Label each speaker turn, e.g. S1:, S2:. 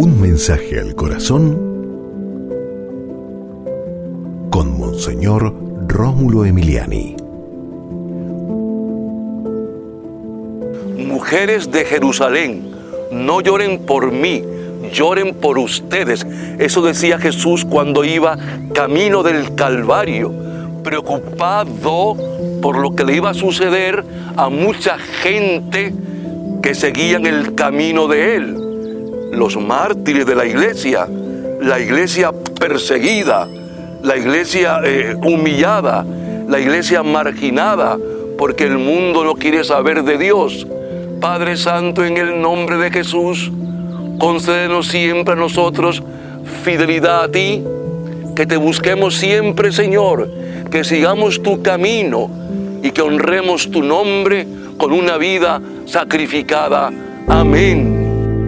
S1: Un mensaje al corazón con Monseñor Rómulo Emiliani.
S2: Mujeres de Jerusalén, no lloren por mí, lloren por ustedes. Eso decía Jesús cuando iba camino del Calvario, preocupado por lo que le iba a suceder a mucha gente que seguían el camino de él los mártires de la iglesia, la iglesia perseguida, la iglesia eh, humillada, la iglesia marginada, porque el mundo no quiere saber de Dios. Padre Santo, en el nombre de Jesús, concédenos siempre a nosotros fidelidad a ti, que te busquemos siempre, Señor, que sigamos tu camino y que honremos tu nombre con una vida sacrificada. Amén.